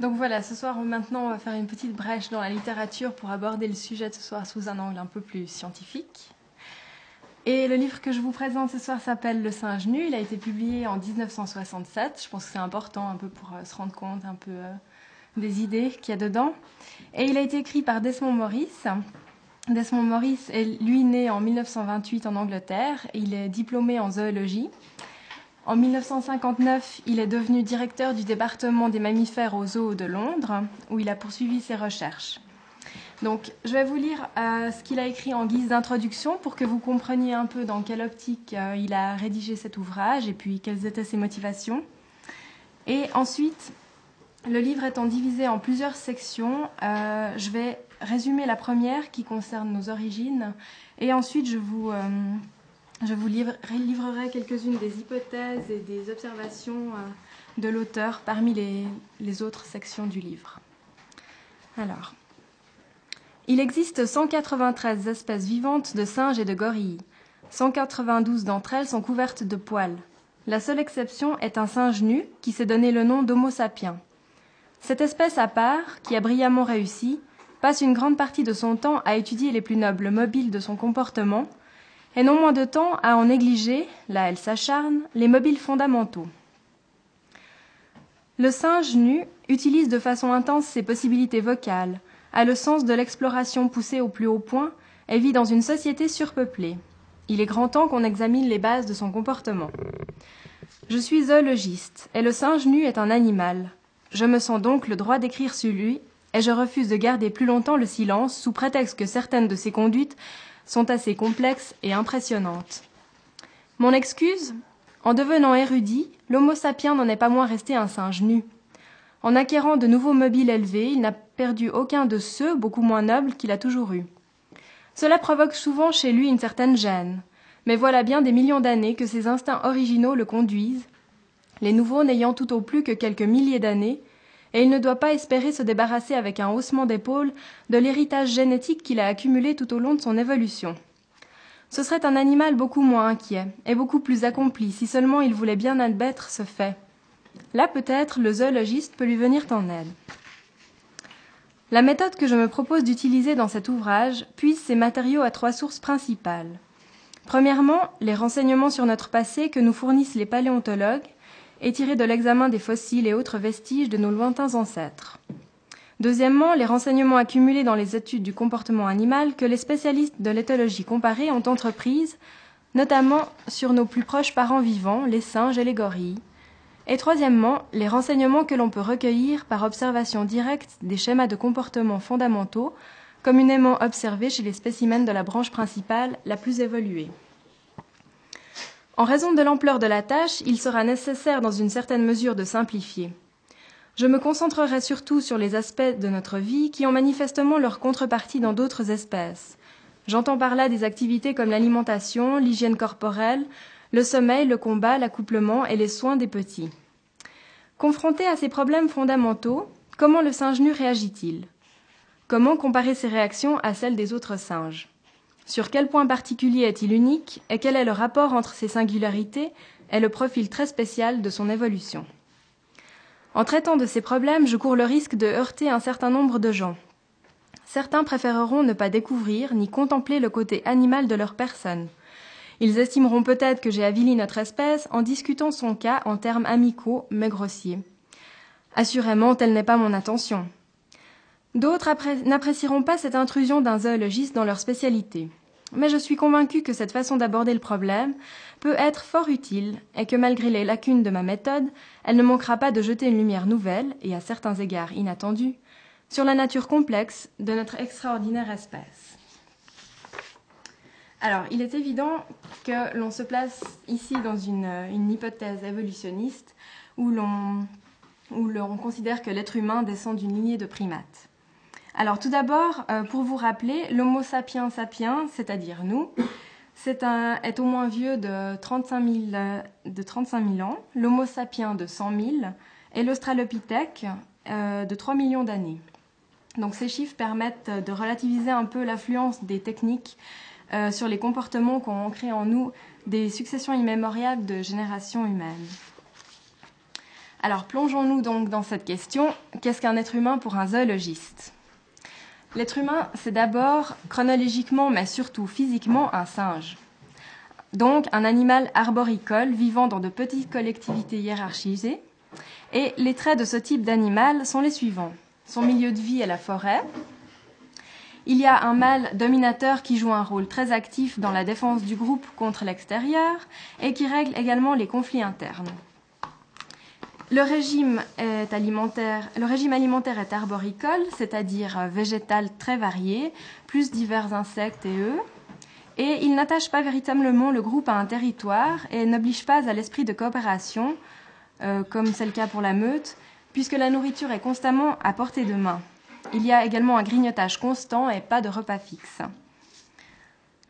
Donc voilà, ce soir maintenant on va faire une petite brèche dans la littérature pour aborder le sujet de ce soir sous un angle un peu plus scientifique. Et le livre que je vous présente ce soir s'appelle Le singe nu. Il a été publié en 1967. Je pense que c'est important un peu pour euh, se rendre compte un peu euh, des idées qu'il y a dedans. Et il a été écrit par Desmond Morris. Desmond Morris est lui né en 1928 en Angleterre. Il est diplômé en zoologie. En 1959, il est devenu directeur du département des mammifères au zoo de Londres, où il a poursuivi ses recherches. Donc, je vais vous lire euh, ce qu'il a écrit en guise d'introduction pour que vous compreniez un peu dans quelle optique euh, il a rédigé cet ouvrage et puis quelles étaient ses motivations. Et ensuite, le livre étant divisé en plusieurs sections, euh, je vais résumer la première qui concerne nos origines et ensuite je vous je vous livrerai quelques-unes des hypothèses et des observations euh, de l'auteur parmi les, autres sections du livre. Alors, il existe 193 espèces vivantes de singes et de gorilles. 192 d'entre elles sont couvertes de poils. La seule exception est un singe nu qui s'est donné le nom d'Homo sapiens. Cette espèce à part, qui a brillamment réussi, passe une grande partie de son temps à étudier les plus nobles mobiles de son comportement et non moins de temps à en négliger, là elle s'acharne, les mobiles fondamentaux. Le singe nu utilise de façon intense ses possibilités vocales, a le sens de l'exploration poussée au plus haut point et vit dans une société surpeuplée. Il est grand temps qu'on examine les bases de son comportement. Je suis zoologiste, et le singe nu est un animal. Je me sens donc le droit d'écrire sur lui, et je refuse de garder plus longtemps le silence sous prétexte que certaines de ses conduites sont assez complexes et impressionnantes. Mon excuse? En devenant érudit, l'Homo sapiens n'en est pas moins resté un singe nu. En acquérant de nouveaux mobiles élevés, il n'a perdu aucun de ceux, beaucoup moins nobles, qu'il a toujours eus. Cela provoque souvent chez lui une certaine gêne, mais voilà bien des millions d'années que ses instincts originaux le conduisent, les nouveaux n'ayant tout au plus que quelques milliers d'années, et il ne doit pas espérer se débarrasser avec un haussement d'épaule de l'héritage génétique qu'il a accumulé tout au long de son évolution. Ce serait un animal beaucoup moins inquiet et beaucoup plus accompli si seulement il voulait bien admettre ce fait. Là peut-être le zoologiste peut lui venir en aide. La méthode que je me propose d'utiliser dans cet ouvrage puise ses matériaux à trois sources principales. Premièrement, les renseignements sur notre passé que nous fournissent les paléontologues, est tiré de l'examen des fossiles et autres vestiges de nos lointains ancêtres. Deuxièmement, les renseignements accumulés dans les études du comportement animal que les spécialistes de l'éthologie comparée ont entreprises, notamment sur nos plus proches parents vivants, les singes et les gorilles. Et troisièmement, les renseignements que l'on peut recueillir par observation directe des schémas de comportement fondamentaux, communément observés chez les spécimens de la branche principale la plus évoluée. En raison de l'ampleur de la tâche, il sera nécessaire dans une certaine mesure de simplifier. Je me concentrerai surtout sur les aspects de notre vie qui ont manifestement leur contrepartie dans d'autres espèces. J'entends par là des activités comme l'alimentation, l'hygiène corporelle, le sommeil, le combat, l'accouplement et les soins des petits. Confronté à ces problèmes fondamentaux, comment le singe nu réagit-il? Comment comparer ses réactions à celles des autres singes? Sur quel point particulier est-il unique et quel est le rapport entre ces singularités et le profil très spécial de son évolution? En traitant de ces problèmes, je cours le risque de heurter un certain nombre de gens. Certains préféreront ne pas découvrir ni contempler le côté animal de leur personne. Ils estimeront peut-être que j'ai avili notre espèce en discutant son cas en termes amicaux mais grossiers. Assurément, telle n'est pas mon intention. D'autres n'apprécieront pas cette intrusion d'un zoologiste dans leur spécialité mais je suis convaincue que cette façon d'aborder le problème peut être fort utile et que malgré les lacunes de ma méthode, elle ne manquera pas de jeter une lumière nouvelle, et à certains égards inattendue, sur la nature complexe de notre extraordinaire espèce. Alors, il est évident que l'on se place ici dans une, hypothèse évolutionniste où l'on considère que l'être humain descend d'une lignée de primates. Alors tout d'abord, euh, pour vous rappeler, l'Homo sapiens sapiens, c'est-à-dire nous, est au moins vieux de 35 000, euh, ans, l'Homo sapiens de 100 000 et l'Australopithèque euh, de 3 millions d'années. Donc ces chiffres permettent de relativiser un peu l'affluence des techniques sur les comportements qu'ont ancrés en nous des successions immémoriales de générations humaines. Alors plongeons-nous donc dans cette question. Qu'est-ce qu'un être humain pour un zoologiste? L'être humain, c'est d'abord chronologiquement, mais surtout physiquement, un singe. Donc un animal arboricole vivant dans de petites collectivités hiérarchisées. Et les traits de ce type d'animal sont les suivants. Son milieu de vie est la forêt. Il y a un mâle dominateur qui joue un rôle très actif dans la défense du groupe contre l'extérieur et qui règle également les conflits internes. Le régime, alimentaire, est arboricole, c'est-à-dire végétal très varié, plus divers insectes et œufs. Et il n'attache pas véritablement le groupe à un territoire et n'oblige pas à l'esprit de coopération, euh, comme c'est le cas pour la meute, puisque la nourriture est constamment à portée de main. Il y a également un grignotage constant et pas de repas fixe.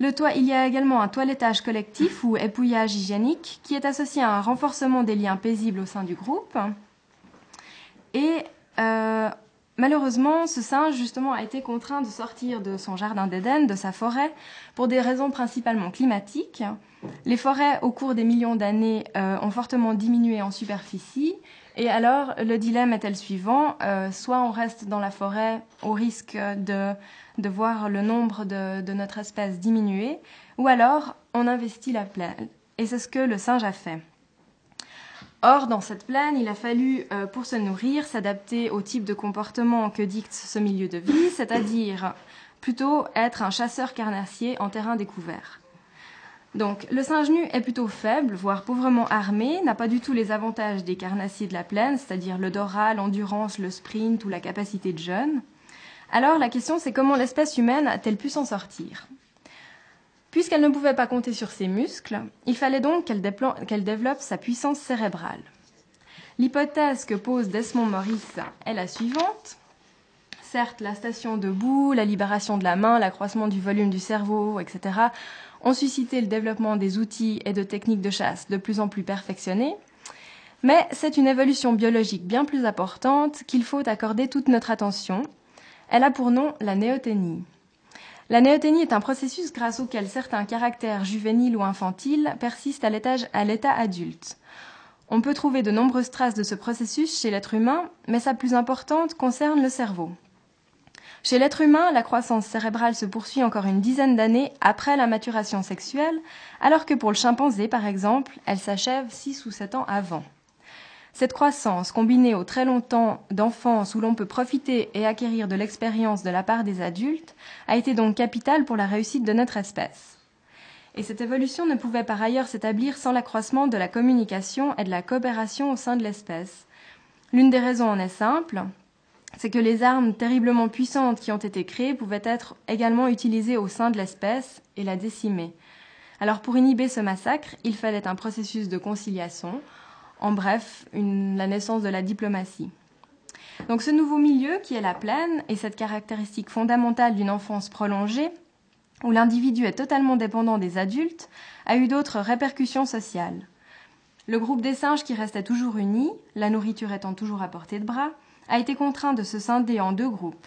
Il y a également un toilettage collectif ou épouillage hygiénique qui est associé à un renforcement des liens paisibles au sein du groupe. Et euh, malheureusement, ce singe justement a été contraint de sortir de son jardin d'Éden, de sa forêt, pour des raisons principalement climatiques. Les forêts, au cours des millions d'années, euh, ont fortement diminué en superficie. Et alors, le dilemme est le suivant euh, soit on reste dans la forêt au risque de de voir le nombre de, notre espèce diminuer, ou alors on investit la plaine. Et c'est ce que le singe a fait. Or, dans cette plaine, il a fallu, euh, pour se nourrir, s'adapter au type de comportement que dicte ce milieu de vie, c'est-à-dire plutôt être un chasseur carnassier en terrain découvert. Donc, le singe nu est plutôt faible, voire pauvrement armé, n'a pas du tout les avantages des carnassiers de la plaine, c'est-à-dire le doral, l'endurance, le sprint ou la capacité de jeûne. Alors la question c'est comment l'espèce humaine a-t-elle pu s'en sortir? Puisqu'elle ne pouvait pas compter sur ses muscles, il fallait donc qu'elle, développe sa puissance cérébrale. L'hypothèse que pose Desmond Morris est la suivante. Certes, la station debout, la libération de la main, l'accroissement du volume du cerveau, etc., ont suscité le développement des outils et de techniques de chasse de plus en plus perfectionnés, mais c'est une évolution biologique bien plus importante qu'il faut accorder toute notre attention elle a pour nom la néoténie. La néoténie est un processus grâce auquel certains caractères juvéniles ou infantiles persistent à l'état adulte. On peut trouver de nombreuses traces de ce processus chez l'être humain, mais sa plus importante concerne le cerveau. Chez l'être humain, la croissance cérébrale se poursuit encore une dizaine d'années après la maturation sexuelle, alors que pour le chimpanzé, par exemple, elle s'achève six ou sept ans avant. Cette croissance, combinée au très long temps d'enfance où l'on peut profiter et acquérir de l'expérience de la part des adultes, a été donc capitale pour la réussite de notre espèce. Et cette évolution ne pouvait par ailleurs s'établir sans l'accroissement de la communication et de la coopération au sein de l'espèce. L'une des raisons en est simple, c'est que les armes terriblement puissantes qui ont été créées pouvaient être également utilisées au sein de l'espèce et la décimer. Alors pour inhiber ce massacre, il fallait un processus de conciliation en bref, la naissance de la diplomatie. Donc ce nouveau milieu qui est la plaine et cette caractéristique fondamentale d'une enfance prolongée, où l'individu est totalement dépendant des adultes, a eu d'autres répercussions sociales. Le groupe des singes qui restait toujours uni, la nourriture étant toujours à portée de bras, a été contraint de se scinder en deux groupes.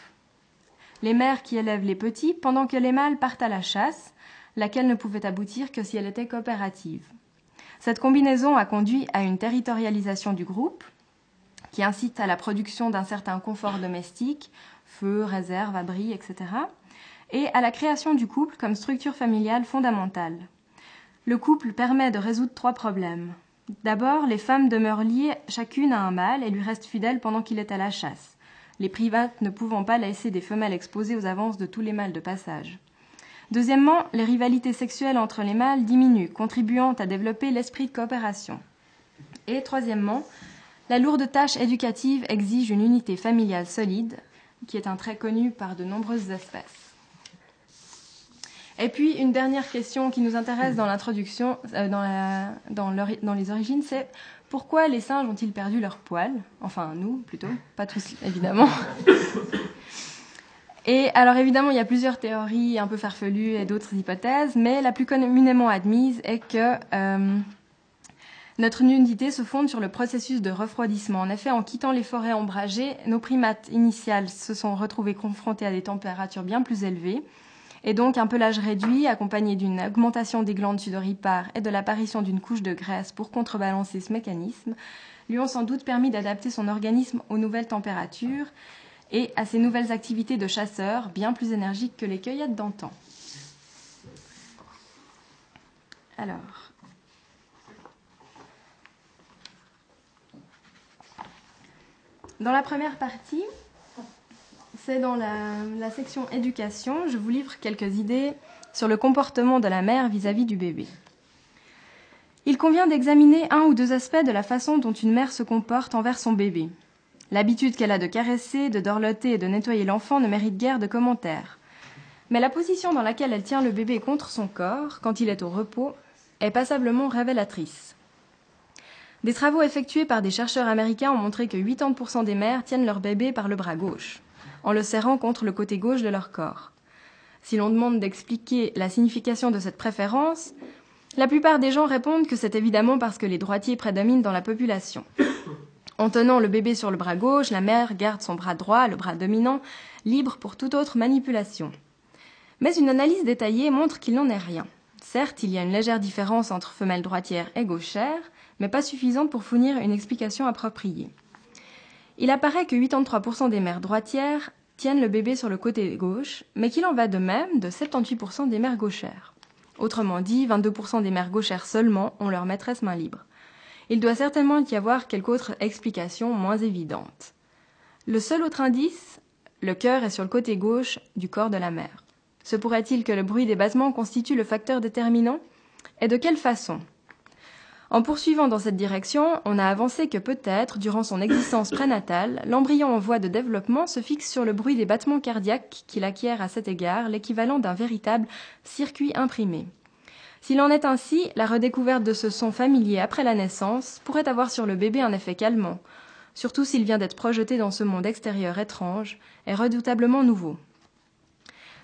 Les mères qui élèvent les petits pendant que les mâles partent à la chasse, laquelle ne pouvait aboutir que si elle était coopérative. Cette combinaison a conduit à une territorialisation du groupe qui incite à la production d'un certain confort domestique, feu, réserve, abri, etc., et à la création du couple comme structure familiale fondamentale. Le couple permet de résoudre trois problèmes. D'abord, les femmes demeurent liées chacune à un mâle et lui restent fidèles pendant qu'il est à la chasse, les privates ne pouvant pas laisser des femelles exposées aux avances de tous les mâles de passage. Deuxièmement, les rivalités sexuelles entre les mâles diminuent, contribuant à développer l'esprit de coopération. Et troisièmement, la lourde tâche éducative exige une unité familiale solide, qui est un trait connu par de nombreuses espèces. Et puis, une dernière question qui nous intéresse dans l'introduction, euh, dans, dans les origines, c'est pourquoi les singes ont-ils perdu leur poil? Enfin, nous, plutôt, pas tous, évidemment. Et alors évidemment, il y a plusieurs théories un peu farfelues et d'autres hypothèses, mais la plus communément admise est que euh, notre nudité se fonde sur le processus de refroidissement. En effet, en quittant les forêts ombragées, nos primates initiales se sont retrouvés confrontés à des températures bien plus élevées, et donc un pelage réduit accompagné d'une augmentation des glandes sudoripares et de l'apparition d'une couche de graisse pour contrebalancer ce mécanisme, lui ont sans doute permis d'adapter son organisme aux nouvelles températures et à ces nouvelles activités de chasseur bien plus énergiques que les cueillettes d'antan. Alors, dans la première partie, c'est dans la, section éducation, je vous livre quelques idées sur le comportement de la mère vis-à-vis -vis du bébé. Il convient d'examiner un ou deux aspects de la façon dont une mère se comporte envers son bébé. L'habitude qu'elle a de caresser, de dorloter et de nettoyer l'enfant ne mérite guère de commentaires. Mais la position dans laquelle elle tient le bébé contre son corps, quand il est au repos, est passablement révélatrice. Des travaux effectués par des chercheurs américains ont montré que 80% des mères tiennent leur bébé par le bras gauche, en le serrant contre le côté gauche de leur corps. Si l'on demande d'expliquer la signification de cette préférence, la plupart des gens répondent que c'est évidemment parce que les droitiers prédominent dans la population. En tenant le bébé sur le bras gauche, la mère garde son bras droit, le bras dominant, libre pour toute autre manipulation. Mais une analyse détaillée montre qu'il n'en est rien. Certes, il y a une légère différence entre femelle droitière et gauchère, mais pas suffisante pour fournir une explication appropriée. Il apparaît que 83% des mères droitières tiennent le bébé sur le côté gauche, mais qu'il en va de même de 78% des mères gauchères. Autrement dit, 22% des mères gauchères seulement ont leur maîtresse main libre. Il doit certainement y avoir quelque autre explication moins évidente. Le seul autre indice, le cœur est sur le côté gauche du corps de la mère. Se pourrait-il que le bruit des battements constitue le facteur déterminant? Et de quelle façon? En poursuivant dans cette direction, on a avancé que peut-être, durant son existence prénatale, l'embryon en voie de développement se fixe sur le bruit des battements cardiaques qu'il acquiert à cet égard l'équivalent d'un véritable circuit imprimé. S'il en est ainsi, la redécouverte de ce son familier après la naissance pourrait avoir sur le bébé un effet calmant, surtout s'il vient d'être projeté dans ce monde extérieur étrange et redoutablement nouveau.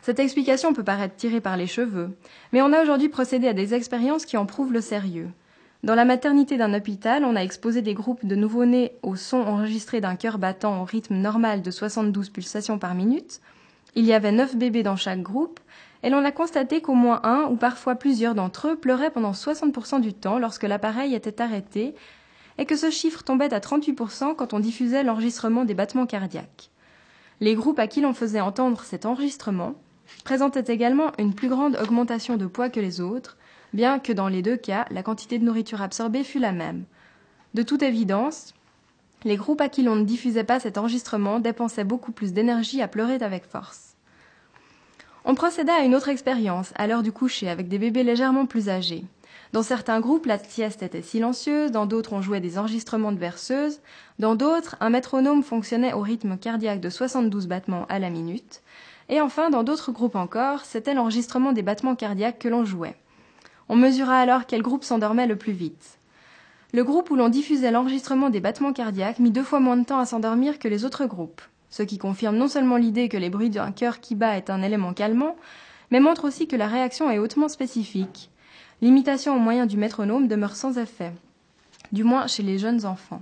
Cette explication peut paraître tirée par les cheveux, mais on a aujourd'hui procédé à des expériences qui en prouvent le sérieux. Dans la maternité d'un hôpital, on a exposé des groupes de nouveau-nés au son enregistré d'un cœur battant au rythme normal de 72 pulsations par minute. Il y avait neuf bébés dans chaque groupe, et l'on a constaté qu'au moins un ou parfois plusieurs d'entre eux pleuraient pendant 60% du temps lorsque l'appareil était arrêté, et que ce chiffre tombait à 38% quand on diffusait l'enregistrement des battements cardiaques. Les groupes à qui l'on faisait entendre cet enregistrement présentaient également une plus grande augmentation de poids que les autres, bien que dans les deux cas, la quantité de nourriture absorbée fût la même. De toute évidence, les groupes à qui l'on ne diffusait pas cet enregistrement dépensaient beaucoup plus d'énergie à pleurer avec force. On procéda à une autre expérience, à l'heure du coucher, avec des bébés légèrement plus âgés. Dans certains groupes, la sieste était silencieuse, dans d'autres on jouait des enregistrements de berceuses, dans d'autres, un métronome fonctionnait au rythme cardiaque de 72 battements à la minute, et enfin, dans d'autres groupes encore, c'était l'enregistrement des battements cardiaques que l'on jouait. On mesura alors quel groupe s'endormait le plus vite. Le groupe où l'on diffusait l'enregistrement des battements cardiaques mit deux fois moins de temps à s'endormir que les autres groupes, ce qui confirme non seulement l'idée que les bruits d'un cœur qui bat est un élément calmant, mais montre aussi que la réaction est hautement spécifique. L'imitation au moyen du métronome demeure sans effet, du moins chez les jeunes enfants.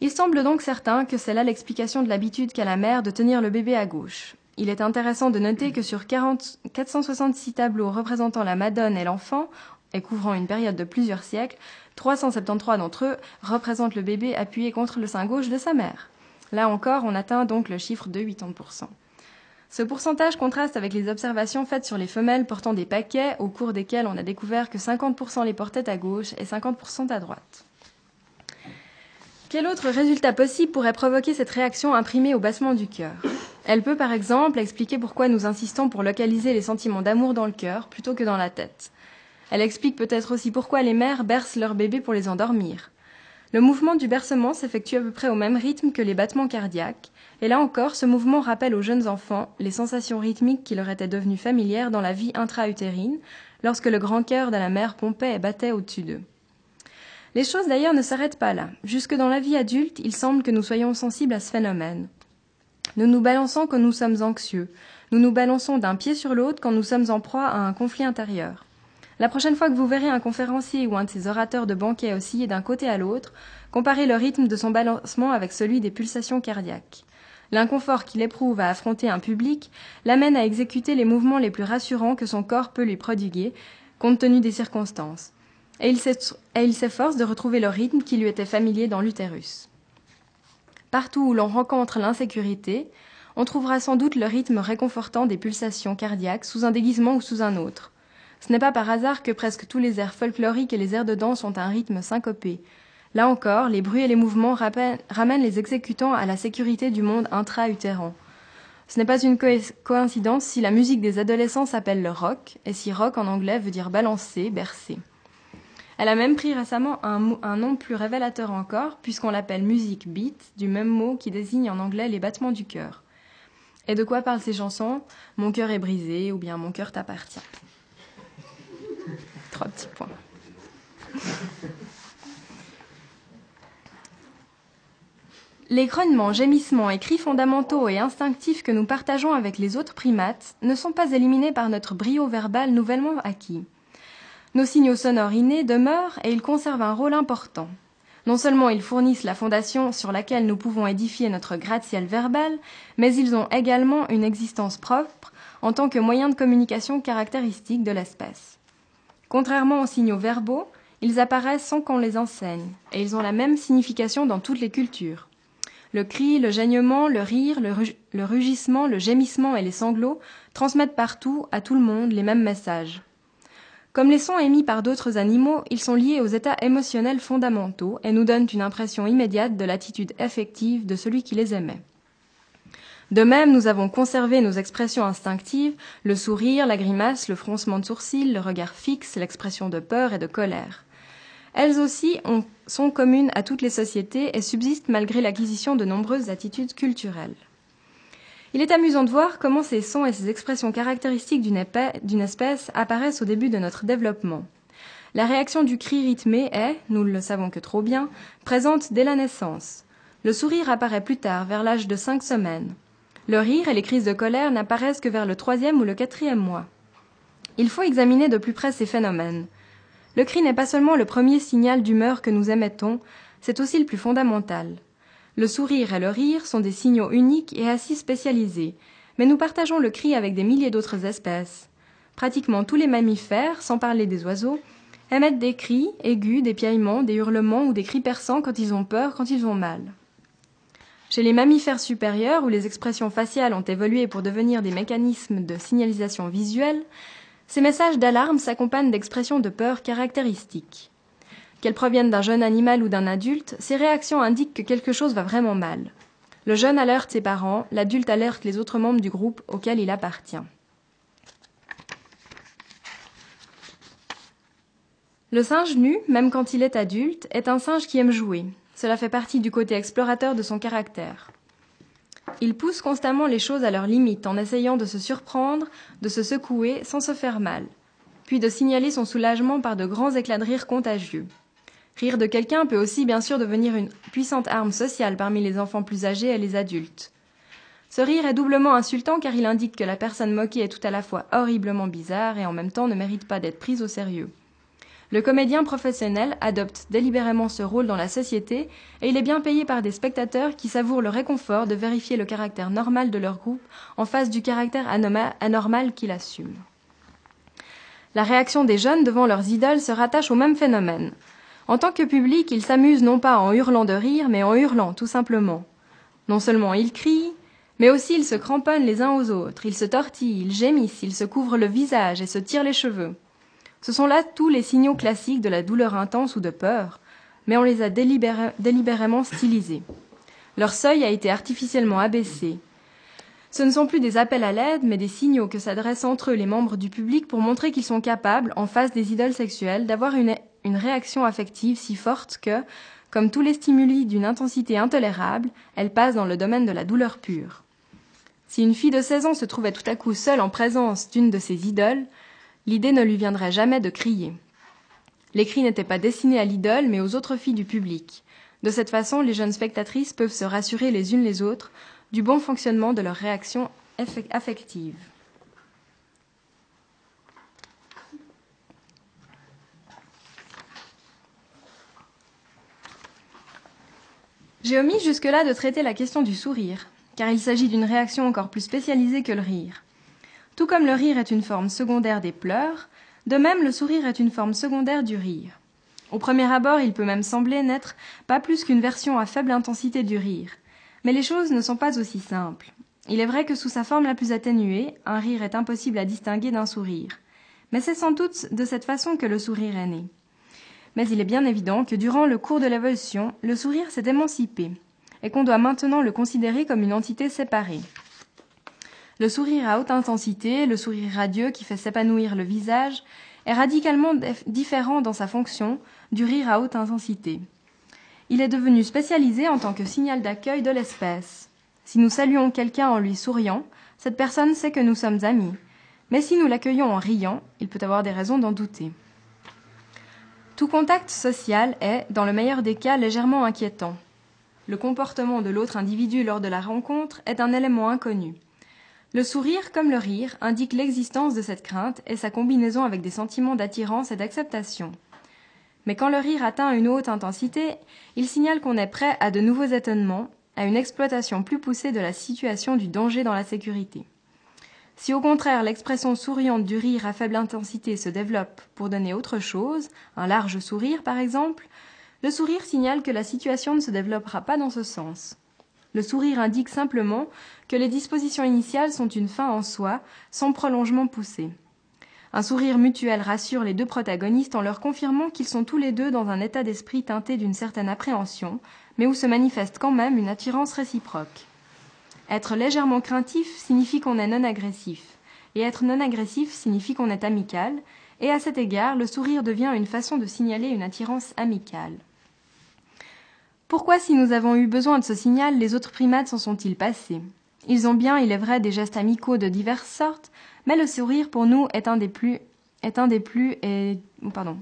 Il semble donc certain que c'est là l'explication de l'habitude qu'a la mère de tenir le bébé à gauche. Il est intéressant de noter que sur 40, 466 tableaux représentant la Madone et l'enfant, et couvrant une période de plusieurs siècles, 373 d'entre eux représentent le bébé appuyé contre le sein gauche de sa mère. Là encore, on atteint donc le chiffre de 80%. Ce pourcentage contraste avec les observations faites sur les femelles portant des paquets, au cours desquels on a découvert que 50% les portaient à gauche et 50% à droite. Quel autre résultat possible pourrait provoquer cette réaction imprimée au bassement du cœur? Elle peut par exemple expliquer pourquoi nous insistons pour localiser les sentiments d'amour dans le cœur plutôt que dans la tête. Elle explique peut-être aussi pourquoi les mères bercent leurs bébés pour les endormir. Le mouvement du bercement s'effectue à peu près au même rythme que les battements cardiaques, et là encore, ce mouvement rappelle aux jeunes enfants les sensations rythmiques qui leur étaient devenues familières dans la vie intra-utérine, lorsque le grand cœur de la mère pompait et battait au-dessus d'eux. Les choses d'ailleurs ne s'arrêtent pas là. Jusque dans la vie adulte, il semble que nous soyons sensibles à ce phénomène. Nous nous balançons quand nous sommes anxieux. Nous nous balançons d'un pied sur l'autre quand nous sommes en proie à un conflit intérieur. La prochaine fois que vous verrez un conférencier ou un de ses orateurs de banquet osciller d'un côté à l'autre, comparez le rythme de son balancement avec celui des pulsations cardiaques. L'inconfort qu'il éprouve à affronter un public l'amène à exécuter les mouvements les plus rassurants que son corps peut lui prodiguer, compte tenu des circonstances. Et il s'efforce de retrouver le rythme qui lui était familier dans l'utérus. Partout où l'on rencontre l'insécurité, on trouvera sans doute le rythme réconfortant des pulsations cardiaques sous un déguisement ou sous un autre. Ce n'est pas par hasard que presque tous les airs folkloriques et les airs de danse ont un rythme syncopé. Là encore, les bruits et les mouvements ramènent les exécutants à la sécurité du monde intra-utérin. Ce n'est pas une coïncidence si la musique des adolescents s'appelle le rock, et si rock en anglais veut dire balancer, bercer. Elle a même pris récemment un, nom plus révélateur encore, puisqu'on l'appelle musique beat, du même mot qui désigne en anglais les battements du cœur. Et de quoi parlent ces chansons? Mon cœur est brisé ou bien Mon cœur t'appartient. Trois petits points. Les grognements, gémissements et cris fondamentaux et instinctifs que nous partageons avec les autres primates ne sont pas éliminés par notre brio verbal nouvellement acquis. Nos signaux sonores innés demeurent et ils conservent un rôle important. Non seulement ils fournissent la fondation sur laquelle nous pouvons édifier notre gratte-ciel verbal, mais ils ont également une existence propre en tant que moyen de communication caractéristique de l'espèce. Contrairement aux signaux verbaux, ils apparaissent sans qu'on les enseigne, et ils ont la même signification dans toutes les cultures. Le cri, le gênement, le rire, le, le rugissement, le gémissement et les sanglots transmettent partout, à tout le monde, les mêmes messages. Comme les sons émis par d'autres animaux, ils sont liés aux états émotionnels fondamentaux et nous donnent une impression immédiate de l'attitude effective de celui qui les émet. De même, nous avons conservé nos expressions instinctives, le sourire, la grimace, le froncement de sourcils, le regard fixe, l'expression de peur et de colère. Elles aussi ont, sont communes à toutes les sociétés et subsistent malgré l'acquisition de nombreuses attitudes culturelles. Il est amusant de voir comment ces sons et ces expressions caractéristiques d'une espèce apparaissent au début de notre développement. La réaction du cri rythmé est, nous le savons que trop bien, présente dès la naissance. Le sourire apparaît plus tard, vers l'âge de cinq semaines. Le rire et les crises de colère n'apparaissent que vers le troisième ou le quatrième mois. Il faut examiner de plus près ces phénomènes. Le cri n'est pas seulement le premier signal d'humeur que nous émettons, c'est aussi le plus fondamental. Le sourire et le rire sont des signaux uniques et assez spécialisés, mais nous partageons le cri avec des milliers d'autres espèces. Pratiquement tous les mammifères, sans parler des oiseaux, émettent des cris aigus, des piaillements, des hurlements ou des cris perçants quand ils ont peur, quand ils ont mal. Chez les mammifères supérieurs, où les expressions faciales ont évolué pour devenir des mécanismes de signalisation visuelle, ces messages d'alarme s'accompagnent d'expressions de peur caractéristiques. Qu'elles proviennent d'un jeune animal ou d'un adulte, ces réactions indiquent que quelque chose va vraiment mal. Le jeune alerte ses parents, l'adulte alerte les autres membres du groupe auquel il appartient. Le singe nu, même quand il est adulte, est un singe qui aime jouer. Cela fait partie du côté explorateur de son caractère. Il pousse constamment les choses à leur limite en essayant de se surprendre, de se secouer sans se faire mal, puis de signaler son soulagement par de grands éclats de rire contagieux. Rire de quelqu'un peut aussi bien sûr devenir une puissante arme sociale parmi les enfants plus âgés et les adultes. Ce rire est doublement insultant car il indique que la personne moquée est tout à la fois horriblement bizarre et en même temps ne mérite pas d'être prise au sérieux. Le comédien professionnel adopte délibérément ce rôle dans la société et il est bien payé par des spectateurs qui savourent le réconfort de vérifier le caractère normal de leur groupe en face du caractère anormal qu'il assume. La réaction des jeunes devant leurs idoles se rattache au même phénomène. En tant que public, ils s'amusent non pas en hurlant de rire, mais en hurlant, tout simplement. Non seulement ils crient, mais aussi ils se cramponnent les uns aux autres, ils se tortillent, ils gémissent, ils se couvrent le visage et se tirent les cheveux. Ce sont là tous les signaux classiques de la douleur intense ou de peur, mais on les a délibérément stylisés. Leur seuil a été artificiellement abaissé. Ce ne sont plus des appels à l'aide, mais des signaux que s'adressent entre eux les membres du public pour montrer qu'ils sont capables, en face des idoles sexuelles, d'avoir une une réaction affective si forte que, comme tous les stimuli d'une intensité intolérable, elle passe dans le domaine de la douleur pure. Si une fille de 16 ans se trouvait tout à coup seule en présence d'une de ses idoles, l'idée ne lui viendrait jamais de crier. Les cris n'étaient pas destinés à l'idole, mais aux autres filles du public. De cette façon, les jeunes spectatrices peuvent se rassurer les unes les autres du bon fonctionnement de leur réaction affective. J'ai omis jusque-là de traiter la question du sourire. car il s'agit d'une réaction encore plus spécialisée que le rire. Tout comme le rire est une forme secondaire des pleurs, de même le sourire est une forme secondaire du rire. Au premier abord, il peut même sembler n'être pas plus qu'une version à faible intensité du rire. Mais les choses ne sont pas aussi simples. Il est vrai que sous sa forme la plus atténuée, un rire est impossible à distinguer d'un sourire. Mais c'est sans doute de cette façon que le sourire est né. Mais il est bien évident que durant le cours de l'évolution, le sourire s'est émancipé, et qu'on doit maintenant le considérer comme une entité séparée. Le sourire à haute intensité, le sourire radieux qui fait s'épanouir le visage, est radicalement différent dans sa fonction du rire à haute intensité. Il est devenu spécialisé en tant que signal d'accueil de l'espèce. Si nous saluons quelqu'un en lui souriant, cette personne sait que nous sommes amis. Mais si nous l'accueillons en riant, il peut avoir des raisons d'en douter. Tout contact social est, dans le meilleur des cas, légèrement inquiétant. Le comportement de l'autre individu lors de la rencontre est un élément inconnu. Le sourire, comme le rire, indique l'existence de cette crainte et sa combinaison avec des sentiments d'attirance et d'acceptation. Mais quand le rire atteint une haute intensité, il signale qu'on est prêt à de nouveaux étonnements, à une exploitation plus poussée de la situation du danger dans la sécurité. Si au contraire l'expression souriante du rire à faible intensité se développe pour donner autre chose, un large sourire par exemple, le sourire signale que la situation ne se développera pas dans ce sens. Le sourire indique simplement que les dispositions initiales sont une fin en soi, sans prolongement poussé. Un sourire mutuel rassure les deux protagonistes en leur confirmant qu'ils sont tous les deux dans un état d'esprit teinté d'une certaine appréhension, mais où se manifeste quand même une attirance réciproque. Être légèrement craintif signifie qu'on est non agressif, et être non agressif signifie qu'on est amical, et à cet égard, le sourire devient une façon de signaler une attirance amicale. Pourquoi, si nous avons eu besoin de ce signal, les autres primates s'en sont-ils passés? Ils ont bien, il est vrai, des gestes amicaux de diverses sortes, mais le sourire pour nous est un des plus est un des plus et pardon.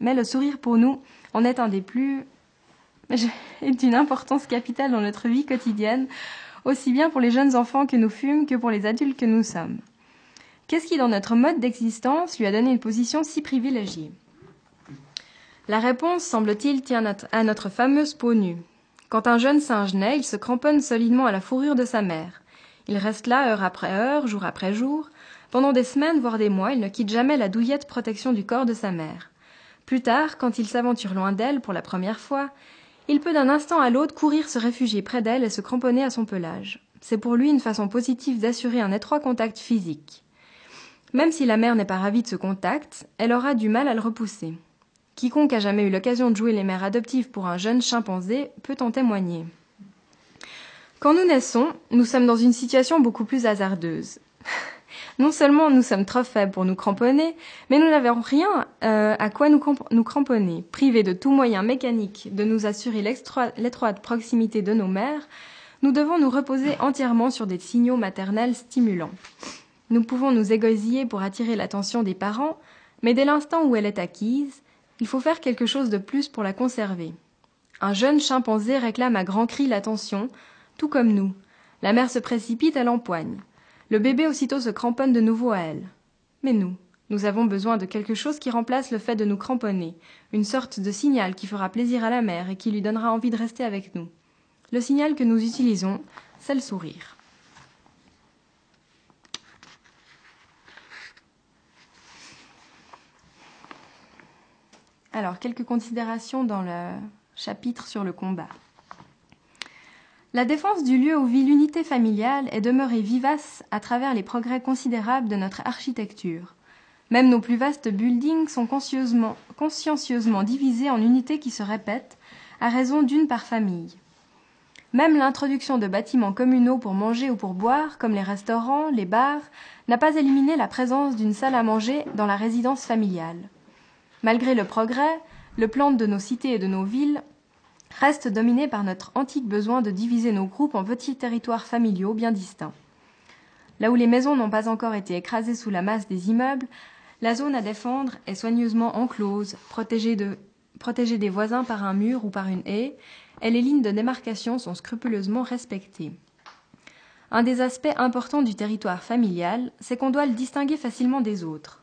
Mais le sourire pour nous en est un des plus est d'une importance capitale dans notre vie quotidienne, aussi bien pour les jeunes enfants que nous fûmes que pour les adultes que nous sommes. Qu'est-ce qui, dans notre mode d'existence, lui a donné une position si privilégiée? La réponse, semble-t-il, tient à notre fameuse peau nue. Quand un jeune singe naît, il se cramponne solidement à la fourrure de sa mère. Il reste là heure après heure, jour après jour. Pendant des semaines, voire des mois, il ne quitte jamais la douillette protection du corps de sa mère. Plus tard, quand il s'aventure loin d'elle pour la première fois, il peut d'un instant à l'autre courir se réfugier près d'elle et se cramponner à son pelage. C'est pour lui une façon positive d'assurer un étroit contact physique. Même si la mère n'est pas ravie de ce contact, elle aura du mal à le repousser. Quiconque a jamais eu l'occasion de jouer les mères adoptives pour un jeune chimpanzé peut en témoigner. Quand nous naissons, nous sommes dans une situation beaucoup plus hasardeuse. non seulement nous sommes trop faibles pour nous cramponner, mais nous n'avons rien euh, à quoi nous, cramponner. Privés de tout moyen mécanique de nous assurer l'étroite proximité de nos mères, nous devons nous reposer entièrement sur des signaux maternels stimulants. Nous pouvons nous égosiller pour attirer l'attention des parents, mais dès l'instant où elle est acquise, il faut faire quelque chose de plus pour la conserver. Un jeune chimpanzé réclame à grands cris l'attention, tout comme nous. La mère se précipite, elle l'empoigne. Le bébé aussitôt se cramponne de nouveau à elle. Mais nous, nous avons besoin de quelque chose qui remplace le fait de nous cramponner, une sorte de signal qui fera plaisir à la mère et qui lui donnera envie de rester avec nous. Le signal que nous utilisons, c'est le sourire. Alors, quelques considérations dans le chapitre sur le combat. La défense du lieu où vit l'unité familiale est demeurée vivace à travers les progrès considérables de notre architecture. Même nos plus vastes buildings sont consciencieusement, divisés en unités qui se répètent, à raison d'une par famille. Même l'introduction de bâtiments communaux pour manger ou pour boire, comme les restaurants, les bars, n'a pas éliminé la présence d'une salle à manger dans la résidence familiale. Malgré le progrès, le plan de nos cités et de nos villes reste dominé par notre antique besoin de diviser nos groupes en petits territoires familiaux bien distincts. Là où les maisons n'ont pas encore été écrasées sous la masse des immeubles, la zone à défendre est soigneusement enclose, protégée, de, protégée des voisins par un mur ou par une haie, et les lignes de démarcation sont scrupuleusement respectées. Un des aspects importants du territoire familial, c'est qu'on doit le distinguer facilement des autres.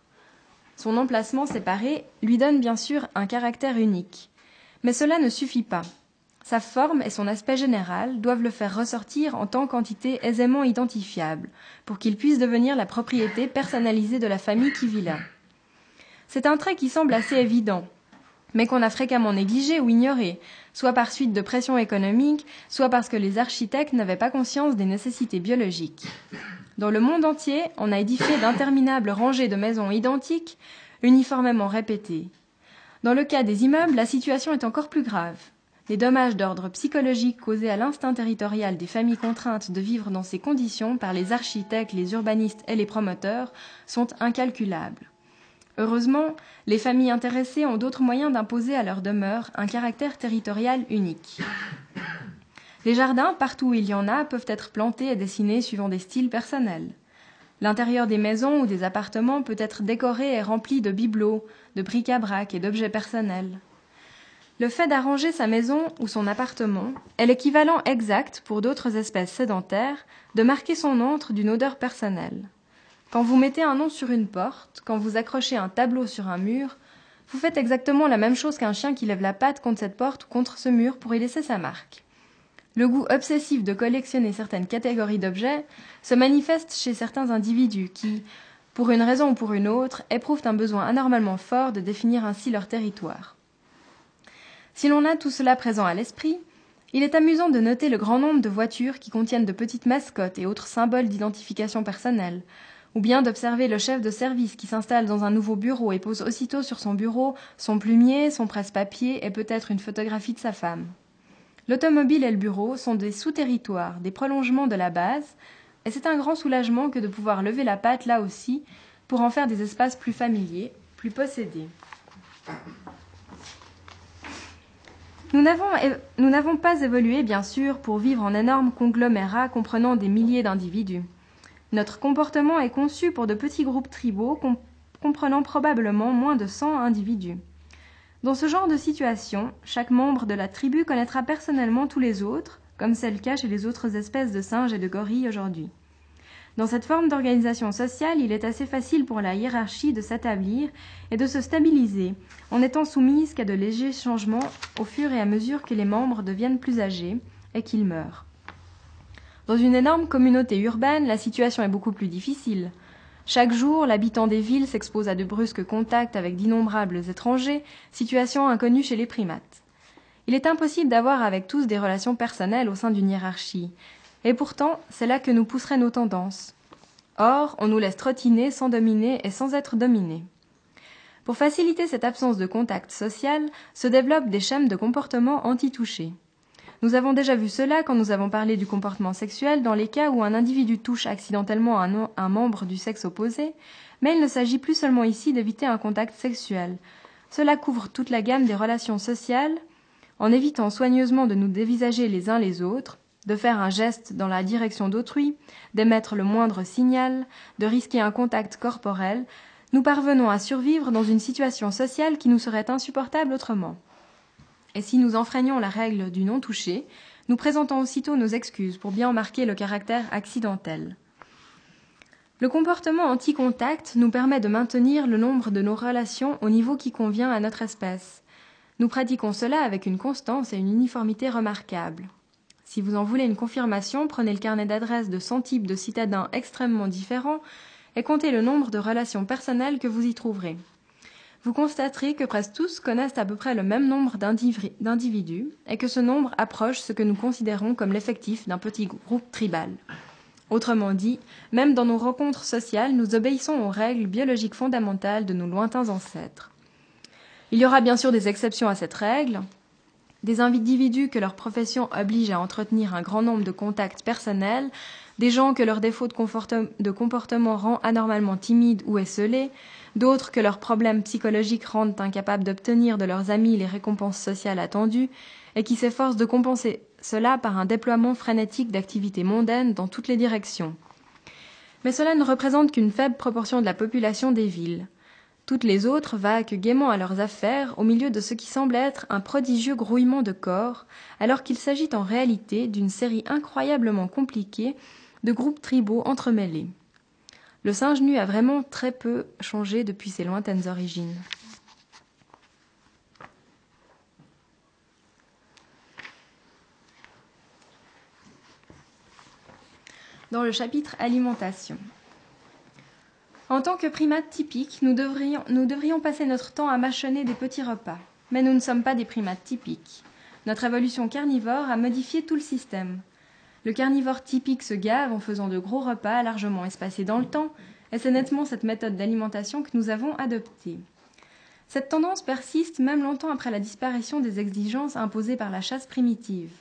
Son emplacement séparé lui donne bien sûr un caractère unique. Mais cela ne suffit pas. Sa forme et son aspect général doivent le faire ressortir en tant qu'entité aisément identifiable, pour qu'il puisse devenir la propriété personnalisée de la famille qui vit là. C'est un trait qui semble assez évident, mais qu'on a fréquemment négligé ou ignoré, soit par suite de pression économique, soit parce que les architectes n'avaient pas conscience des nécessités biologiques. Dans le monde entier, on a édifié d'interminables rangées de maisons identiques, uniformément répétées. Dans le cas des immeubles, la situation est encore plus grave. Les dommages d'ordre psychologique causés à l'instinct territorial des familles contraintes de vivre dans ces conditions par les architectes, les urbanistes et les promoteurs sont incalculables. Heureusement, les familles intéressées ont d'autres moyens d'imposer à leur demeure un caractère territorial unique. Les jardins, partout où il y en a, peuvent être plantés et dessinés suivant des styles personnels. L'intérieur des maisons ou des appartements peut être décoré et rempli de bibelots, de bric-à-brac et d'objets personnels. Le fait d'arranger sa maison ou son appartement est l'équivalent exact, pour d'autres espèces sédentaires, de marquer son antre d'une odeur personnelle. Quand vous mettez un nom sur une porte, quand vous accrochez un tableau sur un mur, vous faites exactement la même chose qu'un chien qui lève la patte contre cette porte ou contre ce mur pour y laisser sa marque. Le goût obsessif de collectionner certaines catégories d'objets se manifeste chez certains individus qui, pour une raison ou pour une autre, éprouvent un besoin anormalement fort de définir ainsi leur territoire. Si l'on a tout cela présent à l'esprit, il est amusant de noter le grand nombre de voitures qui contiennent de petites mascottes et autres symboles d'identification personnelle, ou bien d'observer le chef de service qui s'installe dans un nouveau bureau et pose aussitôt sur son bureau son plumier, son presse-papier et peut-être une photographie de sa femme. L'automobile et le bureau sont des sous-territoires, des prolongements de la base, et c'est un grand soulagement que de pouvoir lever la patte là aussi pour en faire des espaces plus familiers, plus possédés. Nous n'avons pas évolué, bien sûr, pour vivre en énormes conglomérats comprenant des milliers d'individus. Notre comportement est conçu pour de petits groupes tribaux comprenant probablement moins de 100 individus. Dans ce genre de situation, chaque membre de la tribu connaîtra personnellement tous les autres, comme c'est le cas chez les autres espèces de singes et de gorilles aujourd'hui. Dans cette forme d'organisation sociale, il est assez facile pour la hiérarchie de s'établir et de se stabiliser, en étant soumise qu'à de légers changements au fur et à mesure que les membres deviennent plus âgés et qu'ils meurent. Dans une énorme communauté urbaine, la situation est beaucoup plus difficile. Chaque jour, l'habitant des villes s'expose à de brusques contacts avec d'innombrables étrangers, situation inconnue chez les primates. Il est impossible d'avoir avec tous des relations personnelles au sein d'une hiérarchie. Et pourtant, c'est là que nous pousseraient nos tendances. Or, on nous laisse trottiner sans dominer et sans être dominés. Pour faciliter cette absence de contact social, se développent des schèmes de comportement anti-touchés. Nous avons déjà vu cela quand nous avons parlé du comportement sexuel dans les cas où un individu touche accidentellement un membre du sexe opposé, mais il ne s'agit plus seulement ici d'éviter un contact sexuel. Cela couvre toute la gamme des relations sociales, en évitant soigneusement de nous dévisager les uns les autres, de faire un geste dans la direction d'autrui, d'émettre le moindre signal, de risquer un contact corporel, nous parvenons à survivre dans une situation sociale qui nous serait insupportable autrement et si nous enfreignons la règle du non touché, nous présentons aussitôt nos excuses pour bien marquer le caractère accidentel. Le comportement anti-contact nous permet de maintenir le nombre de nos relations au niveau qui convient à notre espèce. Nous pratiquons cela avec une constance et une uniformité remarquables. Si vous en voulez une confirmation, prenez le carnet d'adresses de 100 types de citadins extrêmement différents et comptez le nombre de relations personnelles que vous y trouverez vous constaterez que presque tous connaissent à peu près le même nombre d'individus et que ce nombre approche ce que nous considérons comme l'effectif d'un petit groupe tribal. Autrement dit, même dans nos rencontres sociales, nous obéissons aux règles biologiques fondamentales de nos lointains ancêtres. Il y aura bien sûr des exceptions à cette règle, des individus que leur profession oblige à entretenir un grand nombre de contacts personnels, des gens que leur défaut de, comportement rend anormalement timides ou esselés, d'autres que leurs problèmes psychologiques rendent incapables d'obtenir de leurs amis les récompenses sociales attendues, et qui s'efforcent de compenser cela par un déploiement frénétique d'activités mondaines dans toutes les directions. Mais cela ne représente qu'une faible proportion de la population des villes. Toutes les autres vaquent gaiement à leurs affaires au milieu de ce qui semble être un prodigieux grouillement de corps, alors qu'il s'agit en réalité d'une série incroyablement compliquée de groupes tribaux entremêlés. Le singe nu a vraiment très peu changé depuis ses lointaines origines. Dans le chapitre alimentation, en tant que primates typiques, nous devrions, passer notre temps à mâchonner des petits repas. Mais nous ne sommes pas des primates typiques. Notre évolution carnivore a modifié tout le système. Le carnivore typique se gave en faisant de gros repas largement espacés dans le temps, et c'est nettement cette méthode d'alimentation que nous avons adoptée. Cette tendance persiste même longtemps après la disparition des exigences imposées par la chasse primitive.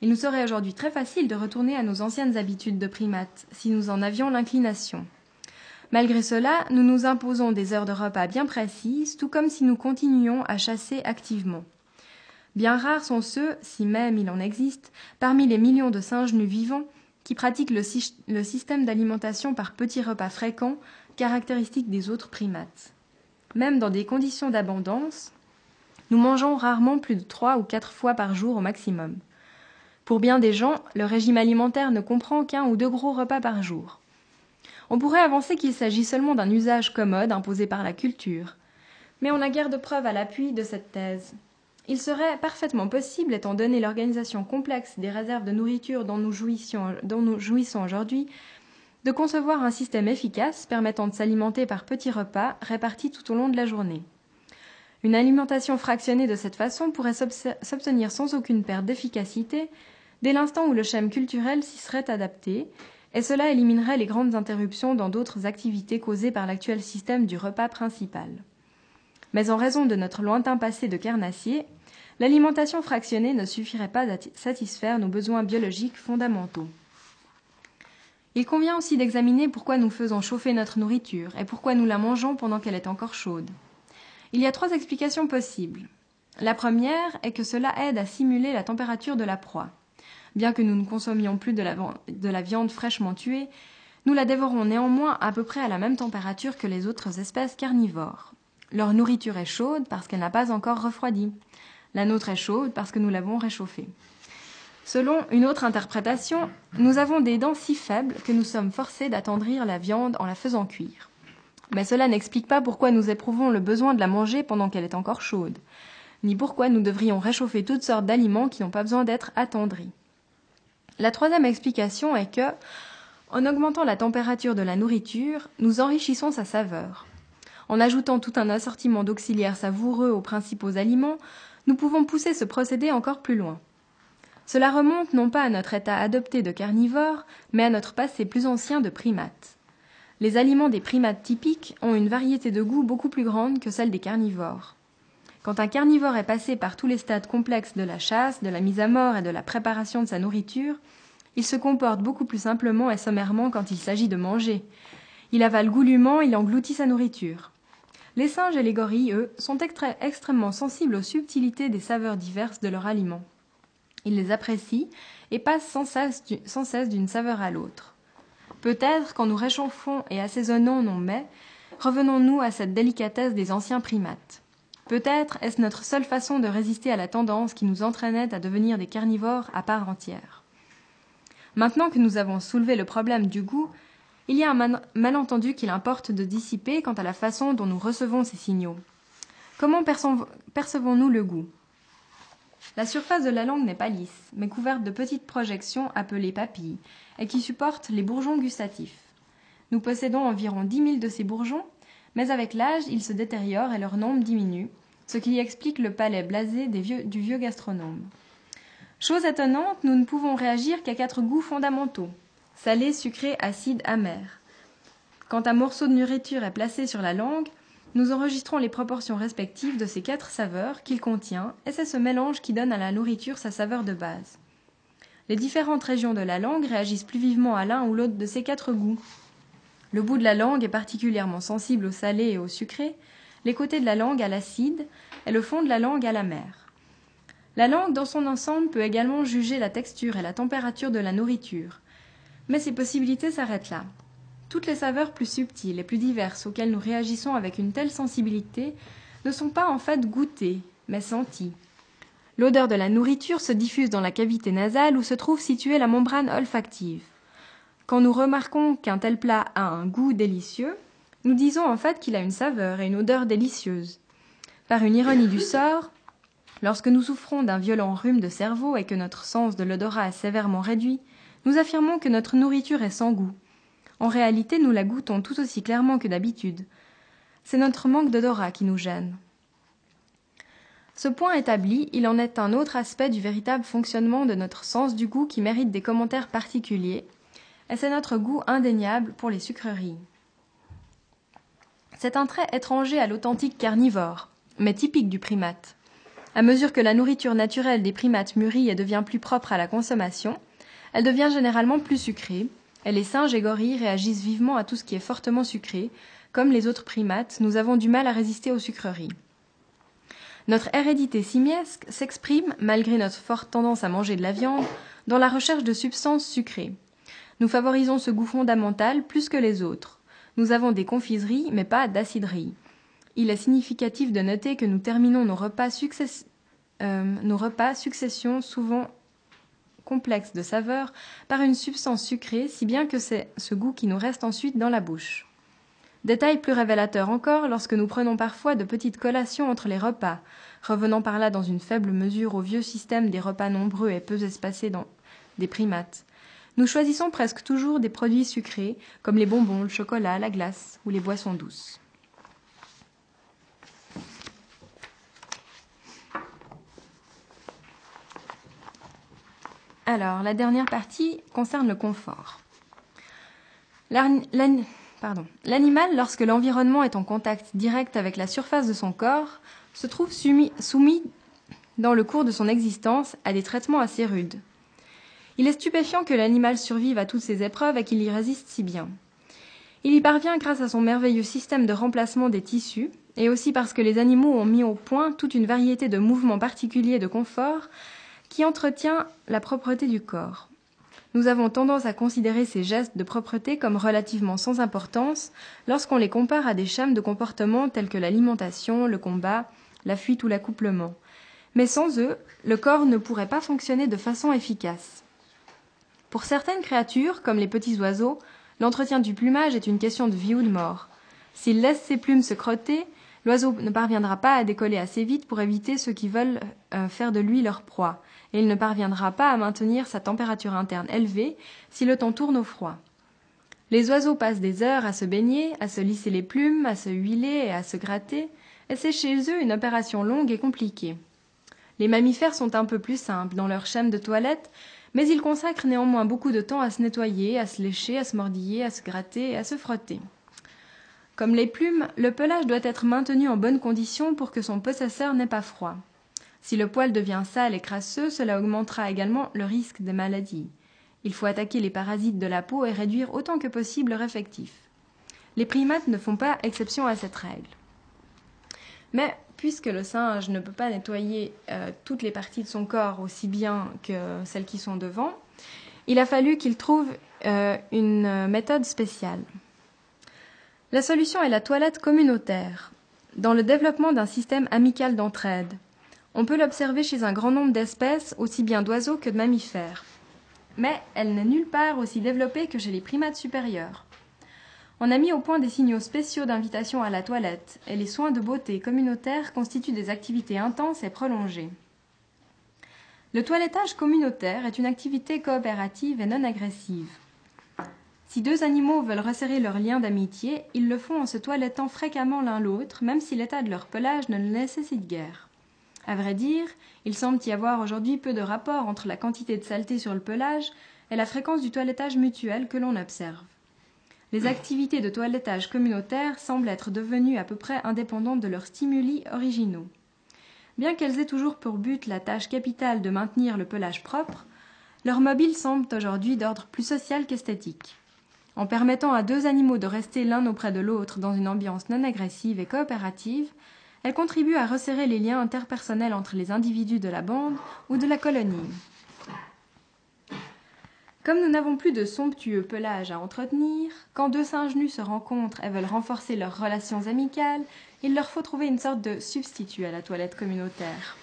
Il nous serait aujourd'hui très facile de retourner à nos anciennes habitudes de primates, si nous en avions l'inclination. Malgré cela, nous nous imposons des heures de repas bien précises, tout comme si nous continuions à chasser activement. Bien rares sont ceux, si même il en existe, parmi les millions de singes nus vivants, qui pratiquent le, système d'alimentation par petits repas fréquents, caractéristique des autres primates. Même dans des conditions d'abondance, nous mangeons rarement plus de trois ou quatre fois par jour au maximum. Pour bien des gens, le régime alimentaire ne comprend qu'un ou deux gros repas par jour. On pourrait avancer qu'il s'agit seulement d'un usage commode imposé par la culture. Mais on n'a guère de preuves à l'appui de cette thèse. Il serait parfaitement possible, étant donné l'organisation complexe des réserves de nourriture dont nous jouissons, jouissons aujourd'hui, de concevoir un système efficace permettant de s'alimenter par petits repas répartis tout au long de la journée. Une alimentation fractionnée de cette façon pourrait s'obtenir sans aucune perte d'efficacité dès l'instant où le schème culturel s'y serait adapté et cela éliminerait les grandes interruptions dans d'autres activités causées par l'actuel système du repas principal. Mais en raison de notre lointain passé de carnassier, l'alimentation fractionnée ne suffirait pas à satisfaire nos besoins biologiques fondamentaux. Il convient aussi d'examiner pourquoi nous faisons chauffer notre nourriture et pourquoi nous la mangeons pendant qu'elle est encore chaude. Il y a trois explications possibles. La première est que cela aide à simuler la température de la proie. Bien que nous ne consommions plus de la, de la viande fraîchement tuée, nous la dévorons néanmoins à peu près à la même température que les autres espèces carnivores. Leur nourriture est chaude parce qu'elle n'a pas encore refroidi. La nôtre est chaude parce que nous l'avons réchauffée. Selon une autre interprétation, nous avons des dents si faibles que nous sommes forcés d'attendrir la viande en la faisant cuire. Mais cela n'explique pas pourquoi nous éprouvons le besoin de la manger pendant qu'elle est encore chaude, ni pourquoi nous devrions réchauffer toutes sortes d'aliments qui n'ont pas besoin d'être attendris. La troisième explication est que, en augmentant la température de la nourriture, nous enrichissons sa saveur. En ajoutant tout un assortiment d'auxiliaires savoureux aux principaux aliments, nous pouvons pousser ce procédé encore plus loin. Cela remonte non pas à notre état adopté de carnivore, mais à notre passé plus ancien de primate. Les aliments des primates typiques ont une variété de goûts beaucoup plus grande que celle des carnivores. Quand un carnivore est passé par tous les stades complexes de la chasse, de la mise à mort et de la préparation de sa nourriture, il se comporte beaucoup plus simplement et sommairement quand il s'agit de manger. Il avale goulûment, il engloutit sa nourriture. Les singes et les gorilles, eux, sont extrêmement sensibles aux subtilités des saveurs diverses de leur aliment. Ils les apprécient et passent sans cesse d'une saveur à l'autre. Peut-être, quand nous réchauffons et assaisonnons nos mets, revenons-nous à cette délicatesse des anciens primates. Peut-être est-ce notre seule façon de résister à la tendance qui nous entraînait à devenir des carnivores à part entière. Maintenant que nous avons soulevé le problème du goût, il y a un malentendu qu'il importe de dissiper quant à la façon dont nous recevons ces signaux. Comment percevons-nous le goût? La surface de la langue n'est pas lisse, mais couverte de petites projections appelées papilles, et qui supportent les bourgeons gustatifs. Nous possédons environ dix mille de ces bourgeons, mais avec l'âge, ils se détériorent et leur nombre diminue, ce qui explique le palais blasé du vieux gastronome. Chose étonnante, nous ne pouvons réagir qu'à quatre goûts fondamentaux salé, sucré, acide, amer. Quand un morceau de nourriture est placé sur la langue, nous enregistrons les proportions respectives de ces quatre saveurs qu'il contient, et c'est ce mélange qui donne à la nourriture sa saveur de base. Les différentes régions de la langue réagissent plus vivement à l'un ou l'autre de ces quatre goûts. Le bout de la langue est particulièrement sensible au salé et au sucré, les côtés de la langue à l'acide et le fond de la langue à l'amer. La langue dans son ensemble peut également juger la texture et la température de la nourriture, mais ces possibilités s'arrêtent là. Toutes les saveurs plus subtiles et plus diverses auxquelles nous réagissons avec une telle sensibilité ne sont pas en fait goûtées, mais senties. L'odeur de la nourriture se diffuse dans la cavité nasale où se trouve située la membrane olfactive. Quand nous remarquons qu'un tel plat a un goût délicieux, nous disons en fait qu'il a une saveur et une odeur délicieuses. Par une ironie du sort, lorsque nous souffrons d'un violent rhume de cerveau et que notre sens de l'odorat est sévèrement réduit, Nous affirmons que notre nourriture est sans goût. En réalité, nous la goûtons tout aussi clairement que d'habitude. C'est notre manque d'odorat qui nous gêne. Ce point établi, il en est un autre aspect du véritable fonctionnement de notre sens du goût qui mérite des commentaires particuliers, et c'est notre goût indéniable pour les sucreries. C'est un trait étranger à l'authentique carnivore, mais typique du primate. À mesure que la nourriture naturelle des primates mûrit et devient plus propre à la consommation, elle devient généralement plus sucrée, et les singes et gorilles réagissent vivement à tout ce qui est fortement sucré. Comme les autres primates, nous avons du mal à résister aux sucreries. Notre hérédité simiesque s'exprime, malgré notre forte tendance à manger de la viande, dans la recherche de substances sucrées. Nous favorisons ce goût fondamental plus que les autres. Nous avons des confiseries, mais pas d'acideries. Il est significatif de noter que nous terminons nos repas, success... euh, nos repas succession souvent complexes de saveur par une substance sucrée, si bien que c'est ce goût qui nous reste ensuite dans la bouche. Détail plus révélateur encore lorsque nous prenons parfois de petites collations entre les repas, revenant par là dans une faible mesure au vieux système des repas nombreux et peu espacés dans des primates. Nous choisissons presque toujours des produits sucrés, comme les bonbons, le chocolat, la glace ou les boissons douces. Alors, la dernière partie concerne le confort. L'animal, lorsque l'environnement est en contact direct avec la surface de son corps, se trouve soumis, dans le cours de son existence à des traitements assez rudes. Il est stupéfiant que l'animal survive à toutes ces épreuves et qu'il y résiste si bien. Il y parvient grâce à son merveilleux système de remplacement des tissus, et aussi parce que les animaux ont mis au point toute une variété de mouvements particuliers de confort qui entretient la propreté du corps. Nous avons tendance à considérer ces gestes de propreté comme relativement sans importance lorsqu'on les compare à des schèmes de comportement tels que l'alimentation, le combat, la fuite ou l'accouplement. Mais sans eux, le corps ne pourrait pas fonctionner de façon efficace. Pour certaines créatures, comme les petits oiseaux, l'entretien du plumage est une question de vie ou de mort. S'il laisse ses plumes se crotter, l'oiseau ne parviendra pas à décoller assez vite pour éviter ceux qui veulent euh, faire de lui leur proie, et il ne parviendra pas à maintenir sa température interne élevée si le temps tourne au froid. Les oiseaux passent des heures à se baigner, à se lisser les plumes, à se huiler et à se gratter, et c'est chez eux une opération longue et compliquée. Les mammifères sont un peu plus simples dans leur schème de toilette, mais ils consacrent néanmoins beaucoup de temps à se nettoyer, à se lécher, à se mordiller, à se gratter et à se frotter. Comme les plumes, le pelage doit être maintenu en bonne condition pour que son possesseur n'ait pas froid. Si le poil devient sale et crasseux, cela augmentera également le risque des maladies. Il faut attaquer les parasites de la peau et réduire autant que possible leur effectif. Les primates ne font pas exception à cette règle. Mais puisque le singe ne peut pas nettoyer euh, toutes les parties de son corps aussi bien que celles qui sont devant, il a fallu qu'il trouve euh, une méthode spéciale. La solution est la toilette communautaire, dans le développement d'un système amical d'entraide. On peut l'observer chez un grand nombre d'espèces, aussi bien d'oiseaux que de mammifères. Mais elle n'est nulle part aussi développée que chez les primates supérieurs. On a mis au point des signaux spéciaux d'invitation à la toilette, et les soins de beauté communautaires constituent des activités intenses et prolongées. Le toilettage communautaire est une activité coopérative et non agressive. Si deux animaux veulent resserrer leur lien d'amitié, ils le font en se toilettant fréquemment l'un l'autre, même si l'état de leur pelage ne le nécessite guère. À vrai dire, il semble y avoir aujourd'hui peu de rapport entre la quantité de saleté sur le pelage et la fréquence du toilettage mutuel que l'on observe. Les activités de toilettage communautaire semblent être devenues à peu près indépendantes de leurs stimuli originaux. Bien qu'elles aient toujours pour but la tâche capitale de maintenir le pelage propre, leurs mobiles semblent aujourd'hui d'ordre plus social qu'esthétique. En permettant à deux animaux de rester l'un auprès de l'autre dans une ambiance non agressive et coopérative, elle contribue à resserrer les liens interpersonnels entre les individus de la bande ou de la colonie. Comme nous n'avons plus de somptueux pelage à entretenir, quand deux singes nus se rencontrent et veulent renforcer leurs relations amicales, il leur faut trouver une sorte de substitut à la toilette communautaire.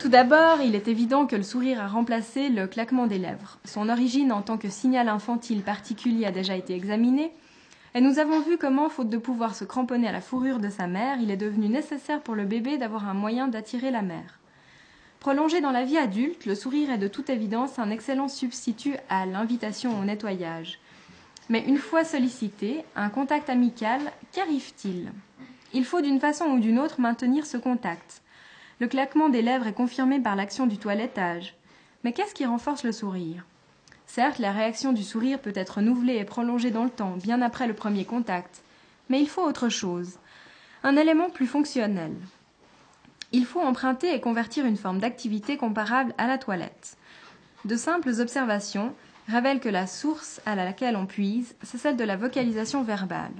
Tout d'abord, il est évident que le sourire a remplacé le claquement des lèvres. Son origine en tant que signal infantile particulier a déjà été examinée, et nous avons vu comment, faute de pouvoir se cramponner à la fourrure de sa mère, il est devenu nécessaire pour le bébé d'avoir un moyen d'attirer la mère. Prolongé dans la vie adulte, le sourire est de toute évidence un excellent substitut à l'invitation au nettoyage. Mais une fois sollicité, un contact amical, qu'arrive-t-il? Il faut d'une façon ou d'une autre maintenir ce contact. Le claquement des lèvres est confirmé par l'action du toilettage. Mais qu'est-ce qui renforce le sourire? Certes, la réaction du sourire peut être renouvelée et prolongée dans le temps, bien après le premier contact. Mais il faut autre chose. Un élément plus fonctionnel. Il faut emprunter et convertir une forme d'activité comparable à la toilette. De simples observations révèlent que la source à laquelle on puise, c'est celle de la vocalisation verbale.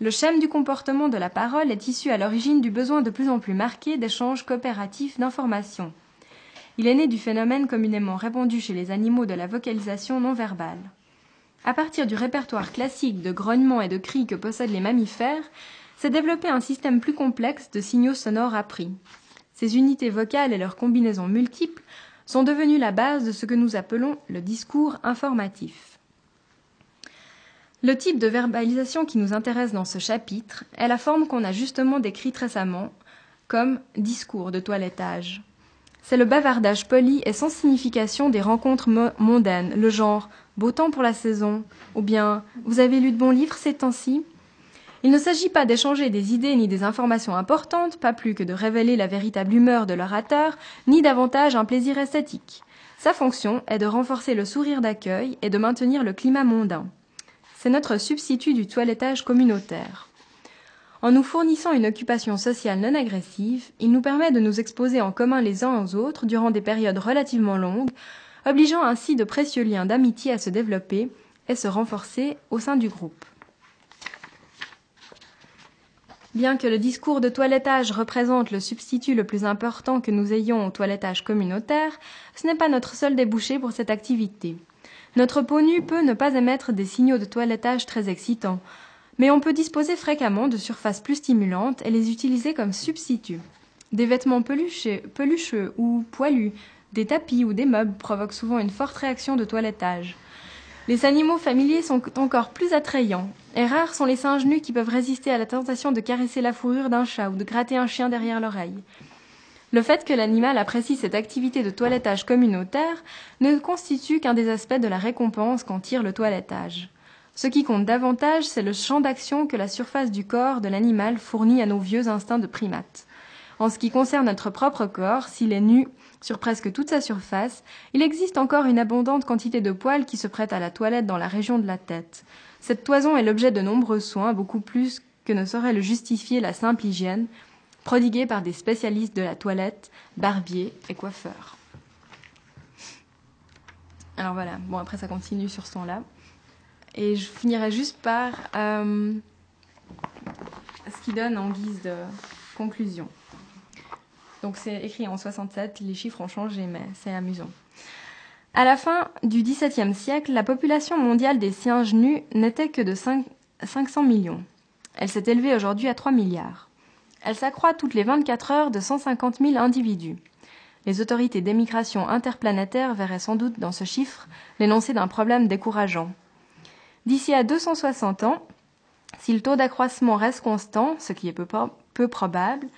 Le schème du comportement de la parole est issu à l'origine du besoin de plus en plus marqué d'échanges coopératifs d'informations. Il est né du phénomène communément répandu chez les animaux de la vocalisation non verbale. À partir du répertoire classique de grognements et de cris que possèdent les mammifères, s'est développé un système plus complexe de signaux sonores appris. Ces unités vocales et leurs combinaisons multiples sont devenues la base de ce que nous appelons le discours informatif. Le type de verbalisation qui nous intéresse dans ce chapitre est la forme qu'on a justement décrite récemment comme discours de toilettage. C'est le bavardage poli et sans signification des rencontres mondaines, le genre beau temps pour la saison, ou bien vous avez lu de bons livres ces temps-ci il ne s'agit pas d'échanger des idées ni des informations importantes, pas plus que de révéler la véritable humeur de l'orateur, ni davantage un plaisir esthétique. Sa fonction est de renforcer le sourire d'accueil et de maintenir le climat mondain. C'est notre substitut du toilettage communautaire. En nous fournissant une occupation sociale non agressive, il nous permet de nous exposer en commun les uns aux autres durant des périodes relativement longues, obligeant ainsi de précieux liens d'amitié à se développer et se renforcer au sein du groupe. Bien que le discours de toilettage représente le substitut le plus important que nous ayons au toilettage communautaire, ce n'est pas notre seul débouché pour cette activité. Notre peau nue peut ne pas émettre des signaux de toilettage très excitants, mais on peut disposer fréquemment de surfaces plus stimulantes et les utiliser comme substitut. Des vêtements pelucheux ou poilus, des tapis ou des meubles provoquent souvent une forte réaction de toilettage. Les animaux familiers sont encore plus attrayants, et rares sont les singes nus qui peuvent résister à la tentation de caresser la fourrure d'un chat ou de gratter un chien derrière l'oreille. Le fait que l'animal apprécie cette activité de toilettage communautaire ne constitue qu'un des aspects de la récompense qu'en tire le toilettage. Ce qui compte davantage, c'est le champ d'action que la surface du corps de l'animal fournit à nos vieux instincts de primates. En ce qui concerne notre propre corps, s'il est nu sur presque toute sa surface, il existe encore une abondante quantité de poils qui se prêtent à la toilette dans la région de la tête. Cette toison est l'objet de nombreux soins, beaucoup plus que ne saurait le justifier la simple hygiène, prodiguée par des spécialistes de la toilette, barbiers et coiffeurs. Alors voilà, bon après ça continue sur ce ton-là. Et je finirai juste par euh, ce qui donne en guise de conclusion. Donc c'est écrit en 67, les chiffres ont changé, mais c'est amusant. À la fin du XVIIe siècle, la population mondiale des singes nus n'était que de 500 millions. Elle s'est élevée aujourd'hui à 3 milliards. Elle s'accroît toutes les 24 heures de 150 000 individus. Les autorités d'émigration interplanétaire verraient sans doute dans ce chiffre l'énoncé d'un problème décourageant. D'ici à 260 ans, si le taux d'accroissement reste constant, ce qui est peu probable,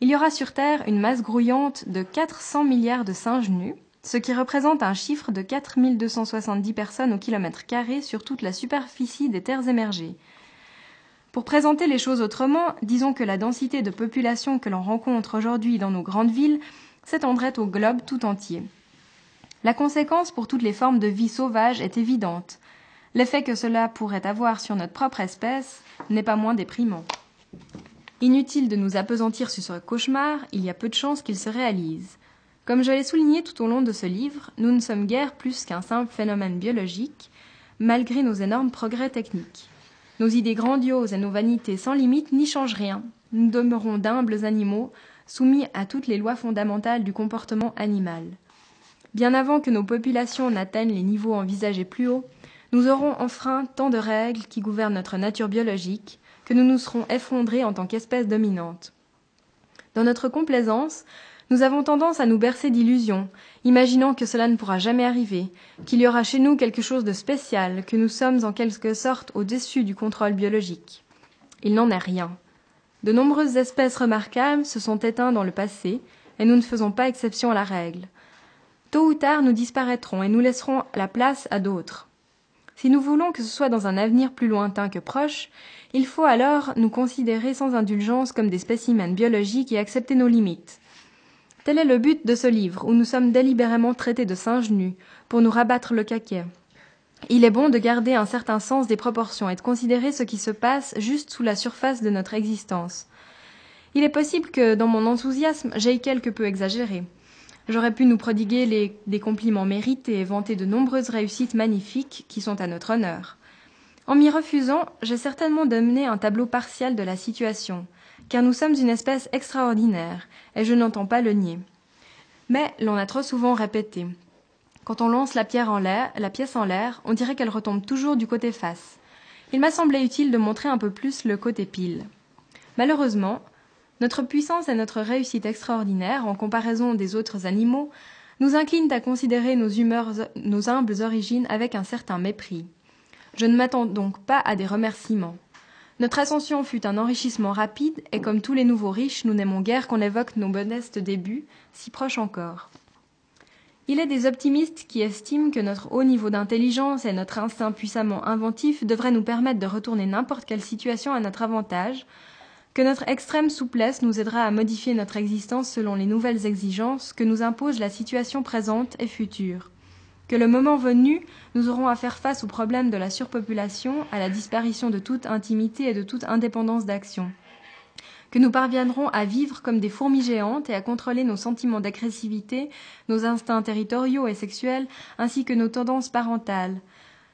il y aura sur Terre une masse grouillante de 400 milliards de singes nus, ce qui représente un chiffre de 4270 personnes au kilomètre carré sur toute la superficie des terres émergées. Pour présenter les choses autrement, disons que la densité de population que l'on rencontre aujourd'hui dans nos grandes villes s'étendrait au globe tout entier. La conséquence pour toutes les formes de vie sauvage est évidente. L'effet que cela pourrait avoir sur notre propre espèce n'est pas moins déprimant. Inutile de nous appesantir sur ce cauchemar, il y a peu de chances qu'il se réalise. Comme je l'ai souligné tout au long de ce livre, nous ne sommes guère plus qu'un simple phénomène biologique, malgré nos énormes progrès techniques. Nos idées grandioses et nos vanités sans limite n'y changent rien. Nous demeurons d'humbles animaux, soumis à toutes les lois fondamentales du comportement animal. Bien avant que nos populations n'atteignent les niveaux envisagés plus haut, nous aurons enfreint tant de règles qui gouvernent notre nature biologique, que nous nous serons effondrés en tant qu'espèce dominante. Dans notre complaisance, nous avons tendance à nous bercer d'illusions, imaginant que cela ne pourra jamais arriver, qu'il y aura chez nous quelque chose de spécial, que nous sommes en quelque sorte au-dessus du contrôle biologique. Il n'en est rien. De nombreuses espèces remarquables se sont éteintes dans le passé, et nous ne faisons pas exception à la règle. Tôt ou tard, nous disparaîtrons et nous laisserons la place à d'autres. Si nous voulons que ce soit dans un avenir plus lointain que proche, il faut alors nous considérer sans indulgence comme des spécimens biologiques et accepter nos limites. Tel est le but de ce livre, où nous sommes délibérément traités de singes nus, pour nous rabattre le caquet. Il est bon de garder un certain sens des proportions et de considérer ce qui se passe juste sous la surface de notre existence. Il est possible que, dans mon enthousiasme, j'aie quelque peu exagéré. J'aurais pu nous prodiguer des compliments mérités et vanter de nombreuses réussites magnifiques qui sont à notre honneur. En m'y refusant, j'ai certainement donné un tableau partial de la situation, car nous sommes une espèce extraordinaire, et je n'entends pas le nier. Mais l'on a trop souvent répété. Quand on lance la pierre en l'air, la pièce en l'air, on dirait qu'elle retombe toujours du côté face. Il m'a semblé utile de montrer un peu plus le côté pile. Malheureusement, notre puissance et notre réussite extraordinaire, en comparaison des autres animaux, nous inclinent à considérer nos humeurs, nos humbles origines avec un certain mépris. Je ne m'attends donc pas à des remerciements. Notre ascension fut un enrichissement rapide, et comme tous les nouveaux riches, nous n'aimons guère qu'on évoque nos modestes débuts, si proches encore. Il est des optimistes qui estiment que notre haut niveau d'intelligence et notre instinct puissamment inventif devraient nous permettre de retourner n'importe quelle situation à notre avantage, que notre extrême souplesse nous aidera à modifier notre existence selon les nouvelles exigences que nous impose la situation présente et future. Que le moment venu, nous aurons à faire face au problème de la surpopulation, à la disparition de toute intimité et de toute indépendance d'action, que nous parviendrons à vivre comme des fourmis géantes et à contrôler nos sentiments d'agressivité, nos instincts territoriaux et sexuels, ainsi que nos tendances parentales,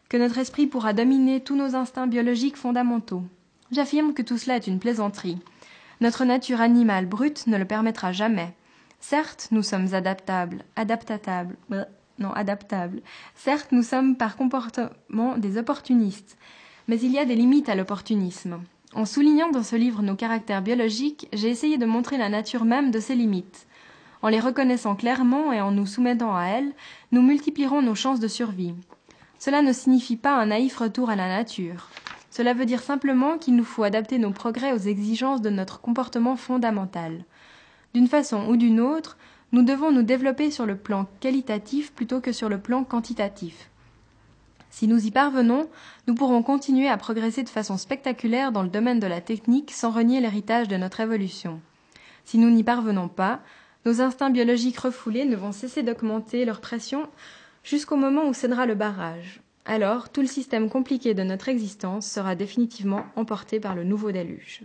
que notre esprit pourra dominer tous nos instincts biologiques fondamentaux. J'affirme que tout cela est une plaisanterie. Notre nature animale brute ne le permettra jamais. Certes, nous sommes adaptables, adaptatables, non adaptables. Certes, nous sommes par comportement des opportunistes, mais il y a des limites à l'opportunisme. En soulignant dans ce livre nos caractères biologiques, j'ai essayé de montrer la nature même de ces limites. En les reconnaissant clairement et en nous soumettant à elles, nous multiplierons nos chances de survie. Cela ne signifie pas un naïf retour à la nature. Cela veut dire simplement qu'il nous faut adapter nos progrès aux exigences de notre comportement fondamental. D'une façon ou d'une autre, nous devons nous développer sur le plan qualitatif plutôt que sur le plan quantitatif. Si nous y parvenons, nous pourrons continuer à progresser de façon spectaculaire dans le domaine de la technique sans renier l'héritage de notre évolution. Si nous n'y parvenons pas, nos instincts biologiques refoulés ne vont cesser d'augmenter leur pression jusqu'au moment où cédera le barrage. Alors, tout le système compliqué de notre existence sera définitivement emporté par le nouveau déluge.